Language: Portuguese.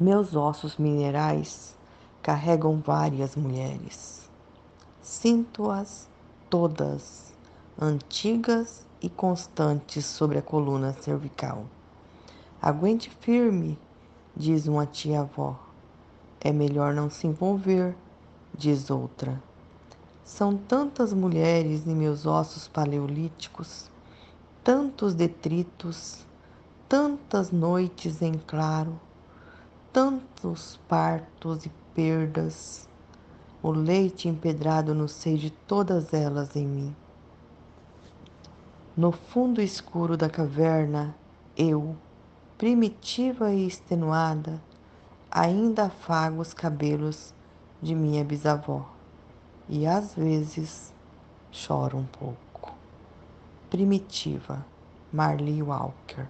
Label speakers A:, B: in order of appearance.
A: Meus ossos minerais carregam várias mulheres. Sinto-as todas, antigas e constantes sobre a coluna cervical. Aguente firme, diz uma tia-avó. É melhor não se envolver, diz outra. São tantas mulheres em meus ossos paleolíticos, tantos detritos, tantas noites em claro, tantos partos e perdas, o leite empedrado no seio de todas elas em mim. No fundo escuro da caverna, eu, primitiva e extenuada, ainda afago os cabelos de minha bisavó e às vezes choro um pouco. Primitiva, Marley Walker